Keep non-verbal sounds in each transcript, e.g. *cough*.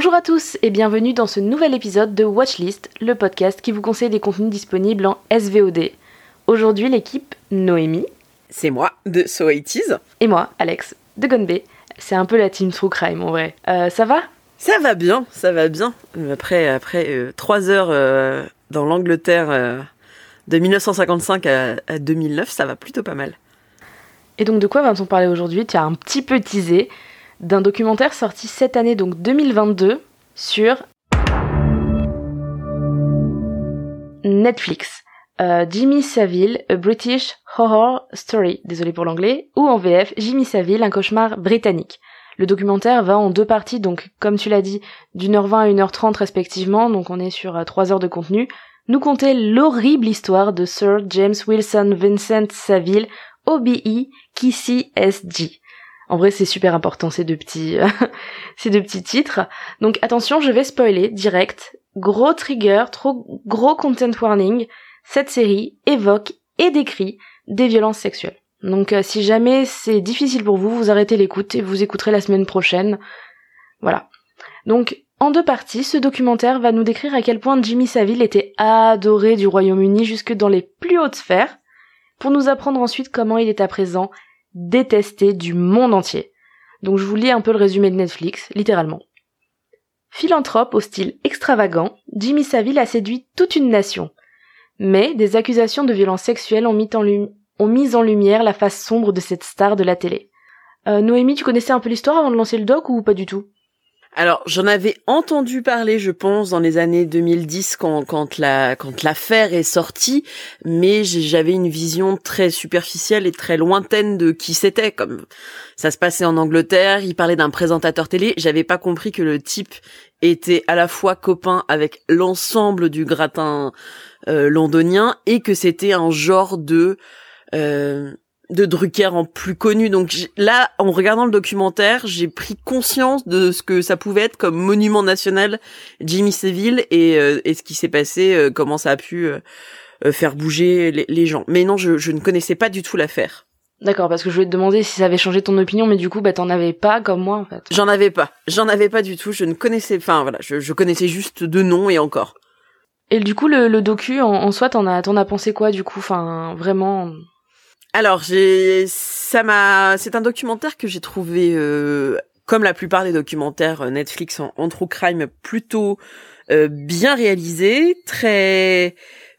Bonjour à tous et bienvenue dans ce nouvel épisode de Watchlist, le podcast qui vous conseille des contenus disponibles en SVOD. Aujourd'hui, l'équipe Noémie. C'est moi, de So Et moi, Alex, de Gonbe. C'est un peu la team True Crime en vrai. Euh, ça va? Ça va bien, ça va bien. Après, après euh, trois heures euh, dans l'Angleterre de 1955 à, à 2009, ça va plutôt pas mal. Et donc de quoi va-t-on parler aujourd'hui? Tu as un petit peu teasé d'un documentaire sorti cette année, donc 2022, sur Netflix. Euh, Jimmy Savile, A British Horror Story, désolé pour l'anglais, ou en VF, Jimmy Savile, un cauchemar britannique. Le documentaire va en deux parties, donc comme tu l'as dit, d'une heure vingt à une heure trente respectivement, donc on est sur euh, trois heures de contenu, nous conter l'horrible histoire de Sir James Wilson Vincent Saville, OBE, Kissy SG. En vrai, c'est super important ces deux petits, *laughs* ces deux petits titres. Donc attention, je vais spoiler direct. Gros trigger, trop gros content warning. Cette série évoque et décrit des violences sexuelles. Donc euh, si jamais c'est difficile pour vous, vous arrêtez l'écoute et vous écouterez la semaine prochaine. Voilà. Donc en deux parties, ce documentaire va nous décrire à quel point Jimmy Savile était adoré du Royaume-Uni jusque dans les plus hautes sphères, pour nous apprendre ensuite comment il est à présent détesté du monde entier. Donc je vous lis un peu le résumé de Netflix, littéralement. Philanthrope au style extravagant, Jimmy Savile a séduit toute une nation. Mais des accusations de violences sexuelles ont mis en, lumière la face sombre de cette star de la télé. Euh, Noémie, tu connaissais un peu l'histoire avant de lancer le doc ou pas du tout? Alors, j'en avais entendu parler, je pense, dans les années 2010 quand quand la quand l'affaire est sortie, mais j'avais une vision très superficielle et très lointaine de qui c'était. Comme ça se passait en Angleterre, il parlait d'un présentateur télé. J'avais pas compris que le type était à la fois copain avec l'ensemble du gratin euh, londonien et que c'était un genre de euh, de Drucker en plus connu. Donc là, en regardant le documentaire, j'ai pris conscience de ce que ça pouvait être comme monument national Jimmy Seville et, euh, et ce qui s'est passé, euh, comment ça a pu euh, faire bouger les, gens. Mais non, je, je ne connaissais pas du tout l'affaire. D'accord, parce que je voulais te demander si ça avait changé ton opinion, mais du coup, bah t'en avais pas comme moi en fait. J'en avais pas, j'en avais pas du tout. Je ne connaissais, enfin voilà, je, je connaissais juste deux noms et encore. Et du coup, le, le docu en, en soi, t'en as, t'en as pensé quoi du coup, enfin vraiment alors, j'ai, ça m'a, c'est un documentaire que j'ai trouvé, euh, comme la plupart des documentaires euh, Netflix en, true crime, plutôt euh, bien réalisé, très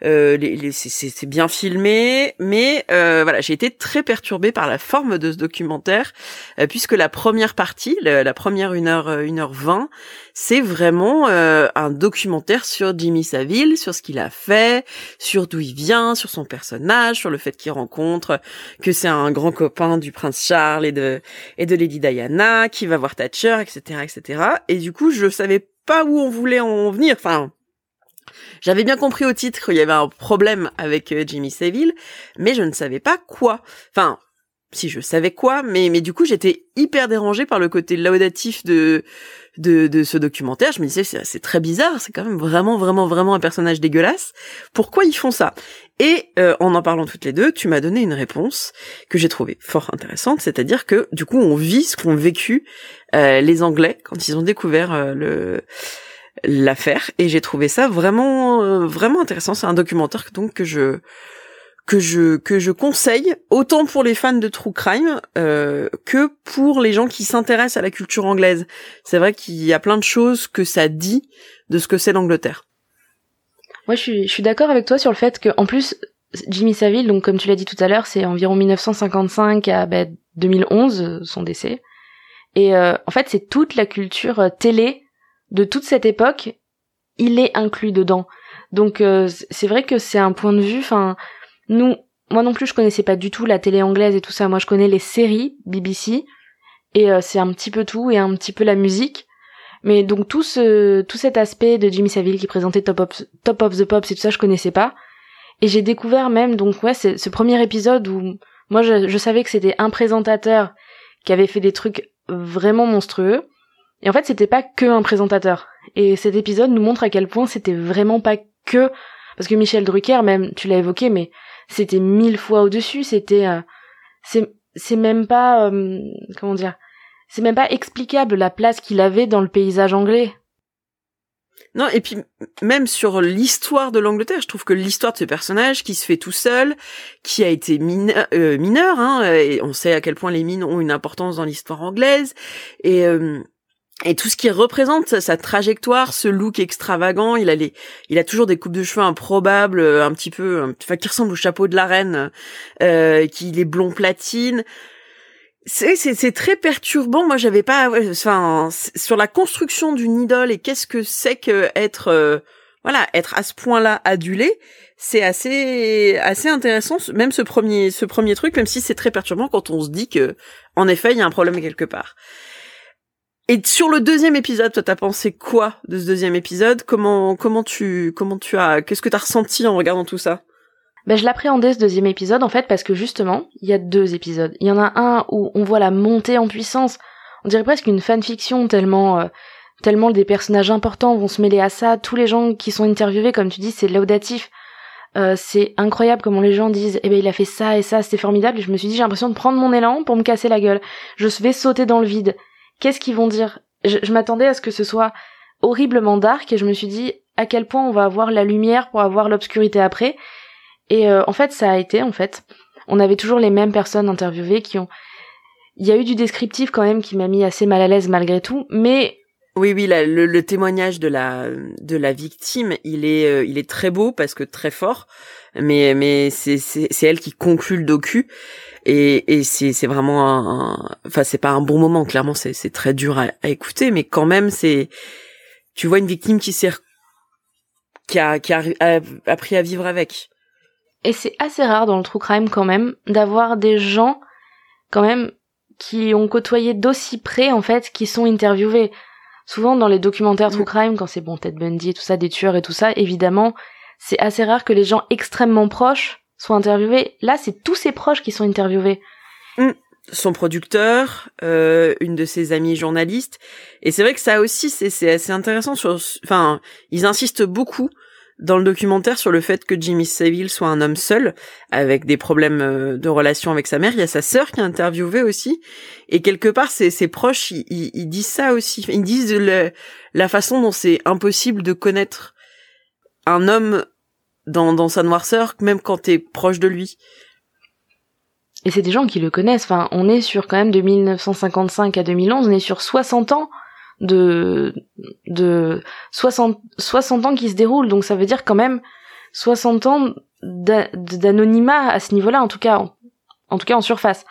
euh, c'est bien filmé, mais euh, voilà, j'ai été très perturbée par la forme de ce documentaire, euh, puisque la première partie, la, première 1 heure, 1 heure 20, c'est vraiment un documentaire sur Jimmy Savile, sur ce qu'il a fait, sur d'où il vient, sur son personnage, sur le fait qu'il rencontre, que c'est un grand copain du prince Charles et de et de Lady Diana, qui va voir Thatcher, etc., etc. Et du coup, je savais pas où on voulait en venir. Enfin, j'avais bien compris au titre qu'il y avait un problème avec euh, Jimmy Savile, mais je ne savais pas quoi. Enfin, si je savais quoi, mais mais du coup j'étais hyper dérangée par le côté laudatif de de, de ce documentaire. Je me disais c'est très bizarre, c'est quand même vraiment vraiment vraiment un personnage dégueulasse. Pourquoi ils font ça? Et euh, en en parlant toutes les deux, tu m'as donné une réponse que j'ai trouvée fort intéressante, c'est-à-dire que du coup on vit ce qu'ont vécu euh, les Anglais quand ils ont découvert le l'affaire et j'ai trouvé ça vraiment euh, vraiment intéressant. C'est un documentaire donc que je que je que je conseille autant pour les fans de true crime euh, que pour les gens qui s'intéressent à la culture anglaise. C'est vrai qu'il y a plein de choses que ça dit de ce que c'est l'Angleterre. Moi, je suis je suis d'accord avec toi sur le fait que en plus Jimmy Savile, donc comme tu l'as dit tout à l'heure, c'est environ 1955 à 2011 ben, son décès. Et euh, en fait, c'est toute la culture télé de toute cette époque, il est inclus dedans. Donc euh, c'est vrai que c'est un point de vue. Enfin, nous, moi non plus, je connaissais pas du tout la télé anglaise et tout ça. Moi, je connais les séries BBC et euh, c'est un petit peu tout et un petit peu la musique. Mais donc tout ce tout cet aspect de Jimmy Savile qui présentait Top of, Top of the Pops et tout ça, je connaissais pas. Et j'ai découvert même donc ouais, ce premier épisode où moi je, je savais que c'était un présentateur qui avait fait des trucs vraiment monstrueux et en fait, c'était pas que un présentateur. Et cet épisode nous montre à quel point c'était vraiment pas que parce que Michel Drucker, même tu l'as évoqué, mais c'était mille fois au-dessus. C'était euh, c'est c'est même pas euh, comment dire, c'est même pas explicable la place qu'il avait dans le paysage anglais. Non, et puis même sur l'histoire de l'Angleterre, je trouve que l'histoire de ce personnage qui se fait tout seul, qui a été mineur, euh, mineur hein, et on sait à quel point les mines ont une importance dans l'histoire anglaise, et euh, et tout ce qui représente sa, trajectoire, ce look extravagant, il a les, il a toujours des coupes de cheveux improbables, un petit peu, enfin qui ressemble au chapeau de la reine, euh, qui est blond platine c'est c'est très perturbant. Moi, j'avais pas, enfin, sur la construction d'une idole et qu'est-ce que c'est que être, euh, voilà, être à ce point-là adulé, c'est assez assez intéressant. Même ce premier ce premier truc, même si c'est très perturbant quand on se dit que, en effet, il y a un problème quelque part. Et sur le deuxième épisode, toi, t'as pensé quoi de ce deuxième épisode? Comment comment tu comment tu as qu'est-ce que t'as ressenti en regardant tout ça? Ben, je l'appréhendais ce deuxième épisode en fait parce que justement, il y a deux épisodes. Il y en a un où on voit la montée en puissance. On dirait presque une fanfiction tellement euh, tellement des personnages importants vont se mêler à ça. Tous les gens qui sont interviewés, comme tu dis, c'est laudatif. Euh, c'est incroyable comment les gens disent eh ben il a fait ça et ça, c'était formidable. Et je me suis dit j'ai l'impression de prendre mon élan pour me casser la gueule. Je vais sauter dans le vide. Qu'est-ce qu'ils vont dire? Je, m'attendais à ce que ce soit horriblement dark et je me suis dit à quel point on va avoir la lumière pour avoir l'obscurité après. Et euh, en fait, ça a été, en fait, on avait toujours les mêmes personnes interviewées qui ont... Il y a eu du descriptif quand même qui m'a mis assez mal à l'aise malgré tout, mais... Oui, oui, le, témoignage de la de la victime, il est euh, il est très beau parce que très fort, mais mais c'est c'est elle qui conclut le docu et et c'est c'est vraiment un, enfin c'est pas un bon moment clairement c'est c'est très dur à, écouter mais quand même c'est tu vois une victime qui s'est qui a qui a appris à vivre avec et c'est assez rare dans le true crime quand même d'avoir des gens quand même qui ont côtoyé d'aussi près en fait qui sont interviewés. Souvent dans les documentaires true mm. crime quand c'est bon Ted Bundy et tout ça des tueurs et tout ça évidemment c'est assez rare que les gens extrêmement proches soient interviewés. Là c'est tous ses proches qui sont interviewés. Mm. Son producteur, euh, une de ses amies journalistes, et c'est vrai que ça aussi c'est assez intéressant sur, enfin ils insistent beaucoup dans le documentaire sur le fait que Jimmy Savile soit un homme seul, avec des problèmes euh, de relation avec sa mère. Il y a sa sœur qui a interviewé aussi. Et quelque part, ses, proches, ils, ils, disent ça aussi. Ils disent la façon dont c'est impossible de connaître un homme dans, dans sa noirceur, même quand t'es proche de lui. Et c'est des gens qui le connaissent. Enfin, on est sur quand même de 1955 à 2011, on est sur 60 ans de de 60 60 ans qui se déroulent donc ça veut dire quand même 60 ans d'anonymat à ce niveau-là en tout cas en, tout cas en surface.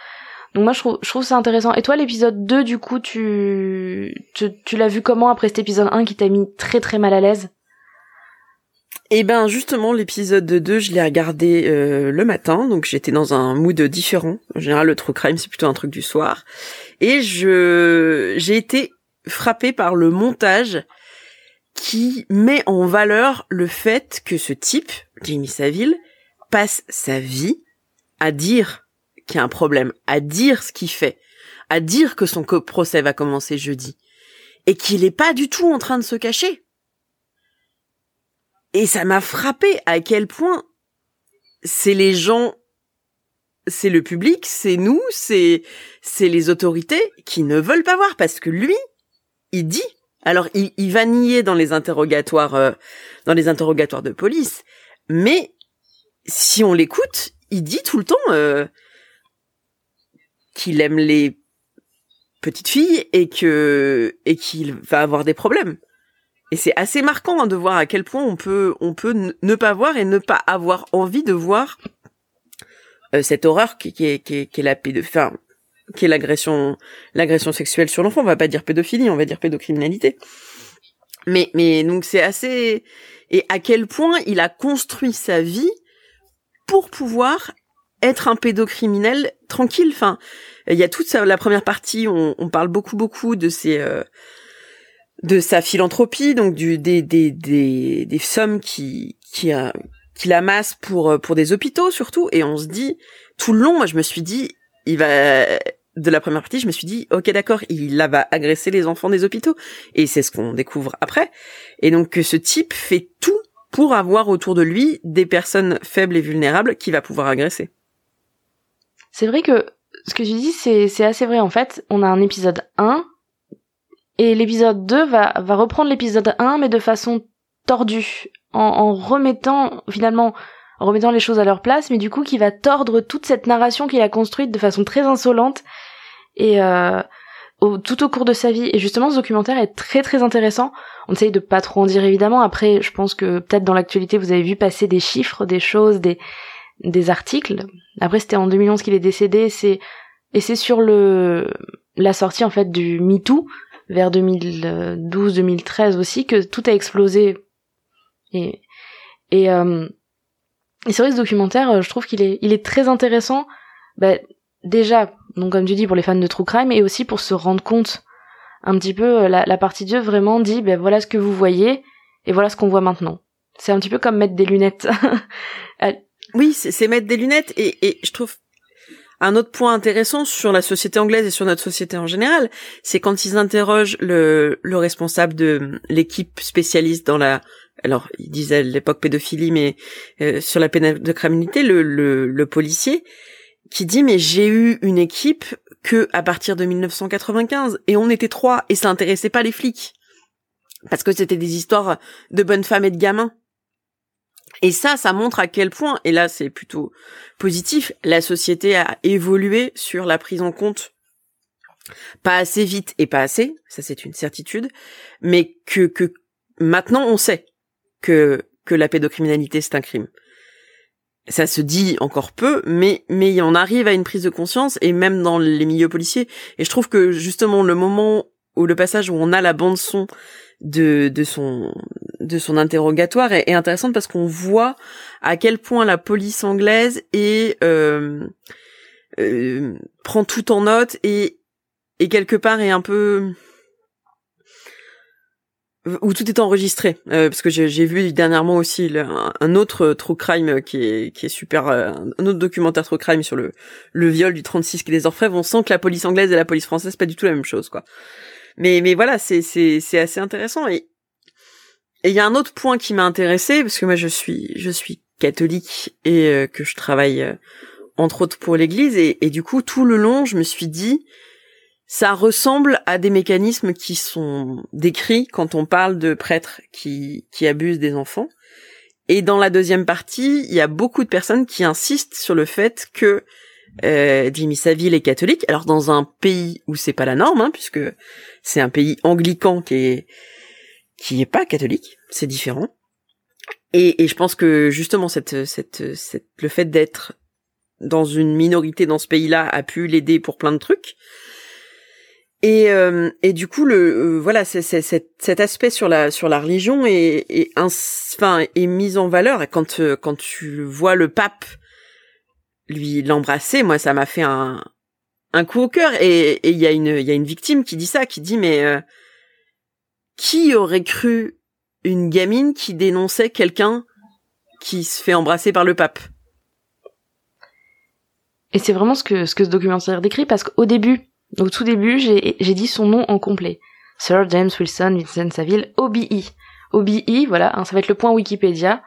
Donc moi je trouve je trouve ça intéressant. Et toi l'épisode 2 du coup tu tu, tu l'as vu comment après cet épisode 1 qui t'a mis très très mal à l'aise? Eh ben justement l'épisode 2 je l'ai regardé euh, le matin donc j'étais dans un mood différent. En général le true crime c'est plutôt un truc du soir et je j'ai été frappé par le montage qui met en valeur le fait que ce type, Jamie Saville, passe sa vie à dire qu'il y a un problème, à dire ce qu'il fait, à dire que son procès va commencer jeudi, et qu'il est pas du tout en train de se cacher. Et ça m'a frappé à quel point c'est les gens, c'est le public, c'est nous, c'est, c'est les autorités qui ne veulent pas voir parce que lui, il dit. Alors, il, va nier dans les interrogatoires, euh, dans les interrogatoires de police, mais si on l'écoute, il dit tout le temps euh, qu'il aime les petites filles et que et qu'il va avoir des problèmes. Et c'est assez marquant hein, de voir à quel point on peut on peut ne pas voir et ne pas avoir envie de voir euh, cette horreur qui, est, qui, est, qui est la pédophilie qui est l'agression l'agression sexuelle sur l'enfant. On va pas dire pédophilie, on va dire pédocriminalité. Mais mais donc c'est assez et à quel point il a construit sa vie pour pouvoir être un pédocriminel tranquille. Enfin, il y a toute sa, la première partie, on, on parle beaucoup beaucoup de ses euh, de sa philanthropie, donc du des des des, des sommes qui qui a qu'il amasse pour pour des hôpitaux surtout, et on se dit tout le long, moi je me suis dit, il va de la première partie, je me suis dit, ok, d'accord, il va agresser les enfants des hôpitaux. Et c'est ce qu'on découvre après. Et donc, que ce type fait tout pour avoir autour de lui des personnes faibles et vulnérables qu'il va pouvoir agresser. C'est vrai que ce que tu dis, c'est, assez vrai. En fait, on a un épisode 1, Et l'épisode 2 va, reprendre l'épisode 1, mais de façon tordue, en, remettant finalement en remettant les choses à leur place, mais du coup qui va tordre toute cette narration qu'il a construite de façon très insolente et euh, tout au cours de sa vie. Et justement, ce documentaire est très très intéressant. On essaye de pas trop en dire évidemment. Après, je pense que peut-être dans l'actualité, vous avez vu passer des chiffres, des choses, des des articles. Après, c'était en 2011 qu'il est décédé. C'est et c'est sur le la sortie en fait du MeToo vers 2012-2013 aussi que tout a explosé. Et et euh, et c'est vrai ce documentaire, euh, je trouve qu'il est, il est très intéressant. Bah, déjà, donc comme tu dis, pour les fans de True Crime, et aussi pour se rendre compte un petit peu, euh, la, la partie Dieu vraiment dit, ben voilà ce que vous voyez, et voilà ce qu'on voit maintenant. C'est un petit peu comme mettre des lunettes. *laughs* oui, c'est mettre des lunettes, et, et je trouve un autre point intéressant sur la société anglaise et sur notre société en général, c'est quand ils interrogent le, le responsable de l'équipe spécialiste dans la alors il disait l'époque pédophilie, mais euh, sur la peine de criminalité, le, le, policier qui dit mais j'ai eu une équipe que à partir de 1995 et on était trois et ça intéressait pas les flics parce que c'était des histoires de bonnes femmes et de gamins. Et ça, ça montre à quel point, et là c'est plutôt positif, la société a évolué sur la prise en compte pas assez vite et pas assez, ça c'est une certitude, mais que, que maintenant on sait que que la pédocriminalité c'est un crime. Ça se dit encore peu, mais mais on arrive à une prise de conscience et même dans les milieux policiers. Et je trouve que justement le moment où le passage où on a la bande son de de son de son interrogatoire est, intéressante parce qu'on voit à quel point la police anglaise est euh, euh, prend tout en note et et quelque part est un peu où tout est enregistré. Euh, parce que j'ai vu dernièrement aussi un, autre true crime qui est qui est super euh, un autre documentaire true crime sur le le viol du 36 qui est des orfèvres. On sent que la police anglaise et la police française pas du tout la même chose quoi. Mais mais voilà c'est assez intéressant. Et et il y a un autre point qui m'a intéressé parce que moi je suis je suis catholique et euh, que je travaille entre autres pour l'église. Et, et du coup tout le long je me suis dit ça ressemble à des mécanismes qui sont décrits quand on parle de prêtres qui, qui abusent des enfants. Et dans la deuxième partie, il y a beaucoup de personnes qui insistent sur le fait que euh, Jimmy Savile est catholique. Alors dans un pays où c'est pas la norme, hein, puisque c'est un pays anglican qui est qui est pas catholique, c'est différent. Et, et je pense que justement cette, cette, cette le fait d'être dans une minorité dans ce pays-là a pu l'aider pour plein de trucs. Et, euh, et du coup, le euh, voilà, c'est, cet aspect sur la sur la religion est, est enfin est mis en valeur. Et quand euh, quand tu vois le pape lui l'embrasser, moi ça m'a fait un un coup au cœur. Et il y a une il y a une victime qui dit ça, qui dit mais qui aurait cru une gamine qui dénonçait quelqu'un qui se fait embrasser par le pape? Et c'est vraiment ce que ce que ce documentaire décrit parce qu'au début au tout début, j'ai dit son nom en complet. Sir James Wilson Vincent Saville, OBE. OBE, voilà, hein, ça va être le point Wikipédia.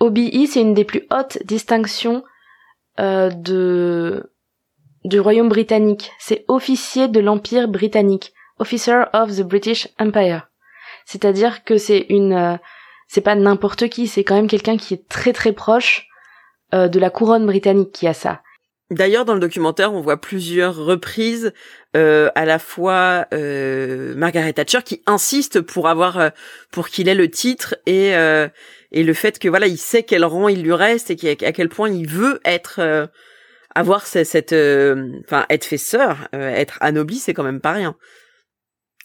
OBE, c'est une des plus hautes distinctions euh, de du royaume britannique. C'est officier de l'empire britannique, officer of the British Empire. C'est-à-dire que c'est une, euh, c'est pas n'importe qui, c'est quand même quelqu'un qui est très très proche euh, de la couronne britannique qui a ça. D'ailleurs, dans le documentaire, on voit plusieurs reprises, euh, à la fois euh, Margaret Thatcher qui insiste pour avoir, euh, pour qu'il ait le titre et et le fait que voilà, il sait quel rang il lui reste et à quel point il veut être, avoir cette, enfin, être fait sœur, être anobli, c'est quand même pas rien.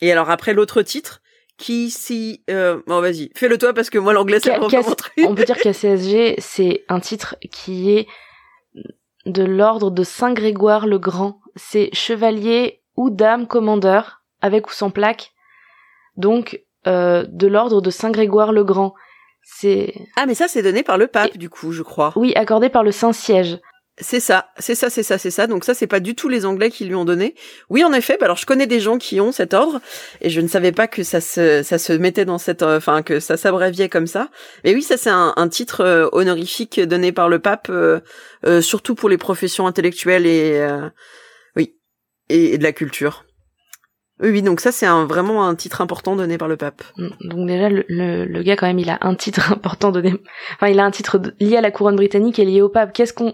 Et alors après l'autre titre, qui si, bon vas-y, fais-le toi parce que moi l'anglais c'est pas mon truc. On peut dire qu'ACSG c'est un titre qui est de l'ordre de Saint Grégoire le Grand. C'est chevalier ou dame commandeur, avec ou sans plaque. Donc, euh, de l'ordre de Saint Grégoire le Grand. C'est... Ah, mais ça, c'est donné par le pape, du coup, je crois. Oui, accordé par le Saint-Siège. C'est ça, c'est ça, c'est ça, c'est ça. Donc ça, c'est pas du tout les Anglais qui lui ont donné. Oui, en effet. Bah alors, je connais des gens qui ont cet ordre, et je ne savais pas que ça se, ça se mettait dans cette, euh, enfin que ça s'abréviait comme ça. Mais oui, ça c'est un, un, titre euh, honorifique donné par le pape, euh, surtout pour les professions intellectuelles et oui, et, de la culture. Oui, oui, donc ça c'est un, vraiment un titre important donné par le pape. Mm, donc déjà le, le, gars quand même il a un titre *laughs* important donné, enfin il a un titre lié à la couronne britannique et lié au pape. Qu'est-ce qu'on,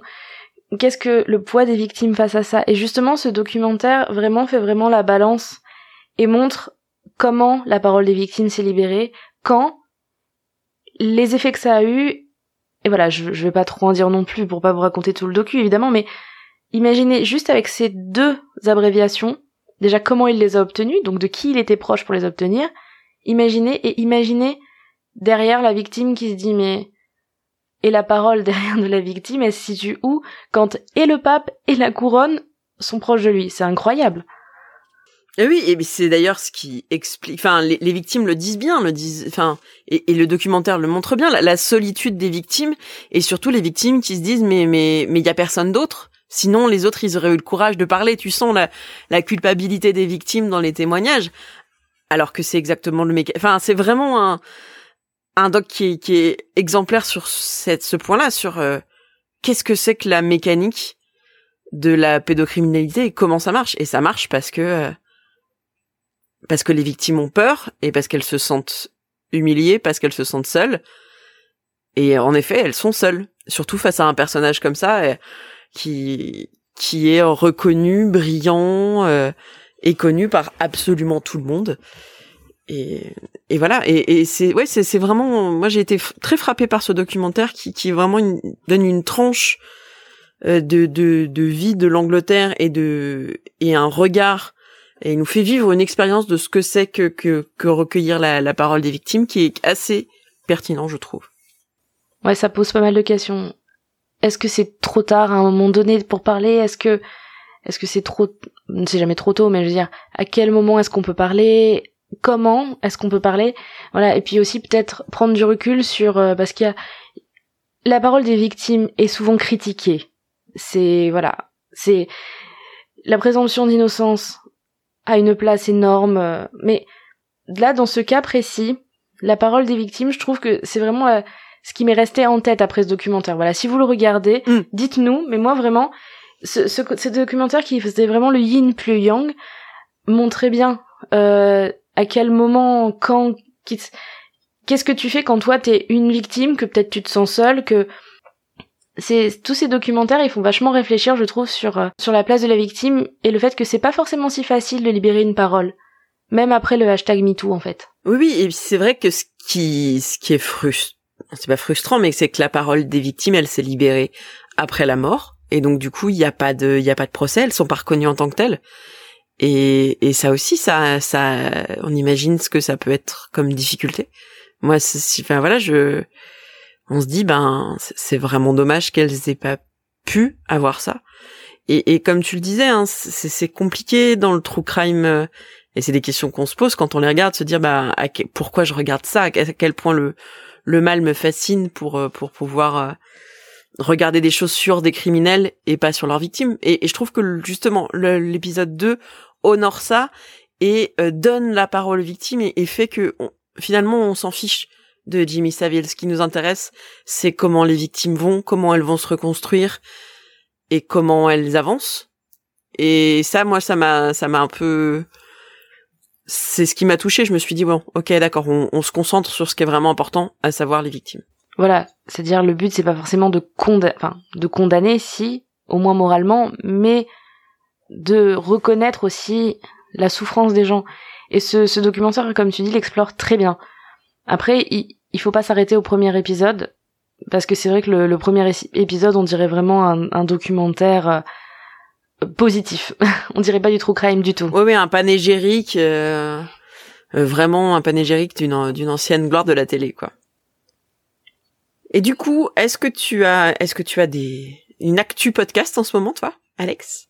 qu'est-ce que le poids des victimes face à ça Et justement ce documentaire vraiment fait vraiment la balance et montre comment la parole des victimes s'est libérée, quand les effets que ça a eu. Et voilà, je, je vais pas trop en dire non plus pour pas vous raconter tout le docu évidemment, mais imaginez juste avec ces deux abréviations déjà comment il les a obtenus, donc de qui il était proche pour les obtenir. Imaginez et imaginez derrière la victime qui se dit mais et la parole derrière de la victime elle se situe où? Quand et le pape et la couronne sont proches de lui. C'est incroyable. Et oui, et c'est d'ailleurs ce qui explique. Enfin, les, victimes le disent bien, le disent. Enfin, et, le documentaire le montre bien, la, solitude des victimes et surtout les victimes qui se disent mais mais mais il y a personne d'autre. Sinon, les autres, ils auraient eu le courage de parler. Tu sens la, la culpabilité des victimes dans les témoignages, alors que c'est exactement le mec. Enfin, c'est vraiment un, un doc qui est, exemplaire sur ce point-là, sur euh, qu'est-ce que c'est que la mécanique de la pédocriminalité et comment ça marche. Et ça marche parce que euh, parce que les victimes ont peur et parce qu'elles se sentent humiliées, parce qu'elles se sentent seules. Et en effet, elles sont seules, surtout face à un personnage comme ça. Et, qui qui est reconnu, brillant euh, et connu par absolument tout le monde. Et, et voilà. Et, et c'est ouais, c'est c'est vraiment. Moi, j'ai été très frappé par ce documentaire qui qui vraiment donne une tranche euh, de de de vie de l'Angleterre et de et un regard et il nous fait vivre une expérience de ce que c'est que, que, que recueillir la, la parole des victimes qui est assez pertinent, je trouve. Ouais, ça pose pas mal de questions est-ce que c'est trop tard à un moment donné pour parler? Est-ce que est-ce que c'est trop c'est jamais trop tôt mais je veux dire à quel moment est-ce qu'on peut parler? Comment est-ce qu'on peut parler Voilà et puis aussi peut-être prendre du recul sur euh, parce qu'il y a la parole des victimes est souvent critiquée. C'est voilà, c'est la présomption d'innocence a une place énorme euh, mais là dans ce cas précis, la parole des victimes, je trouve que c'est vraiment la, ce qui m'est resté en tête après ce documentaire. Voilà, si vous le regardez, mm. dites-nous. Mais moi vraiment, ce, ce, documentaire qui faisait vraiment le yin plus yang montrait bien euh, à quel moment, quand, qu'est-ce que tu fais quand toi t'es une victime, que peut-être tu te sens seule, que c'est tous ces documentaires ils font vachement réfléchir je trouve sur euh, sur la place de la victime et le fait que c'est pas forcément si facile de libérer une parole même après le hashtag MeToo en fait. Oui oui et c'est vrai que ce qui ce qui est frustrant c'est pas frustrant, mais c'est que la parole des victimes, elle s'est libérée après la mort, et donc du coup, il n'y a pas de, il y a pas de procès, elles sont pas reconnues en tant que telles. Et, et ça aussi, ça, ça, on imagine ce que ça peut être comme difficulté. Moi, enfin voilà, je, on se dit, ben, c'est vraiment dommage qu'elles aient pas pu avoir ça. Et, et comme tu le disais, hein, c'est compliqué dans le true crime. Euh, et c'est des questions qu'on se pose quand on les regarde, se dire, bah, pourquoi je regarde ça, à quel point le, le mal me fascine pour euh, pour pouvoir euh, regarder des choses sur des criminels et pas sur leurs victimes. Et, je trouve que justement l'épisode 2 honore ça et euh, donne la parole aux victimes et, fait que finalement on s'en fiche de Jimmy Savile. Ce qui nous intéresse, c'est comment les victimes vont, comment elles vont se reconstruire et comment elles avancent. Et ça, moi, ça m'a, ça m'a un peu, c'est ce qui m'a touché. Je me suis dit bon, ok, d'accord, on, se concentre sur ce qui est vraiment important, à savoir les victimes. Voilà, c'est-à-dire le but c'est pas forcément de condamner, enfin de condamner si, au moins moralement, mais de reconnaître aussi la souffrance des gens. Et ce, documentaire, comme tu dis, l'explore très bien. Après, il, il faut pas s'arrêter au premier épisode parce que c'est vrai que le, premier épisode, on dirait vraiment un, documentaire euh, positif. *laughs* On dirait pas du true crime du tout. Oui, oui, un panégyrique, euh, euh, vraiment un panégyrique d'une ancienne gloire de la télé, quoi. Et du coup, est-ce que tu as, est-ce que tu as des une actu podcast en ce moment, toi, Alex?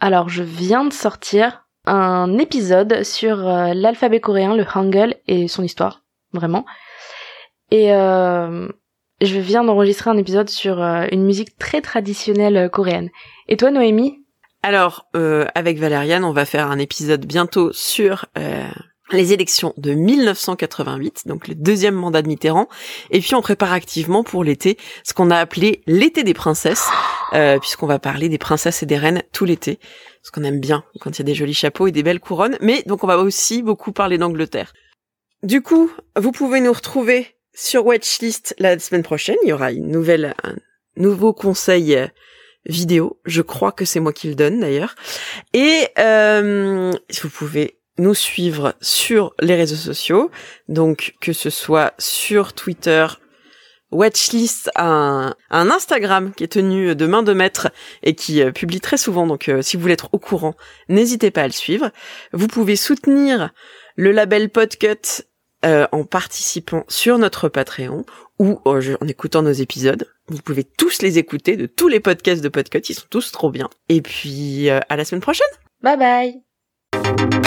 Alors, je viens de sortir un épisode sur euh, l'alphabet coréen, le Hangul et son histoire, vraiment. Et je viens d'enregistrer un épisode sur une musique très traditionnelle coréenne. Et toi, Noémie, alors, euh, avec Valériane, on va faire un épisode bientôt sur euh, les élections de 1988, donc le deuxième mandat de Mitterrand, et puis on prépare activement pour l'été ce qu'on a appelé l'été des princesses, euh, puisqu'on va parler des princesses et des reines tout l'été, ce qu'on aime bien quand il y a des jolis chapeaux et des belles couronnes, mais donc on va aussi beaucoup parler d'Angleterre. Du coup, vous pouvez nous retrouver sur Watchlist la semaine prochaine, il y aura une nouvelle, un nouveau conseil euh, vidéo, je crois que c'est moi qui le donne d'ailleurs, et euh, vous pouvez nous suivre sur les réseaux sociaux, donc que ce soit sur Twitter, Watchlist un, Instagram qui est tenu de main de maître et qui euh, publie très souvent, donc euh, si vous voulez être au courant, n'hésitez pas à le suivre. Vous pouvez soutenir le label Podcut euh, en participant sur notre Patreon ou en écoutant nos épisodes. Vous pouvez tous les écouter de tous les podcasts de Podcut, ils sont tous trop bien. Et puis à la semaine prochaine. Bye bye.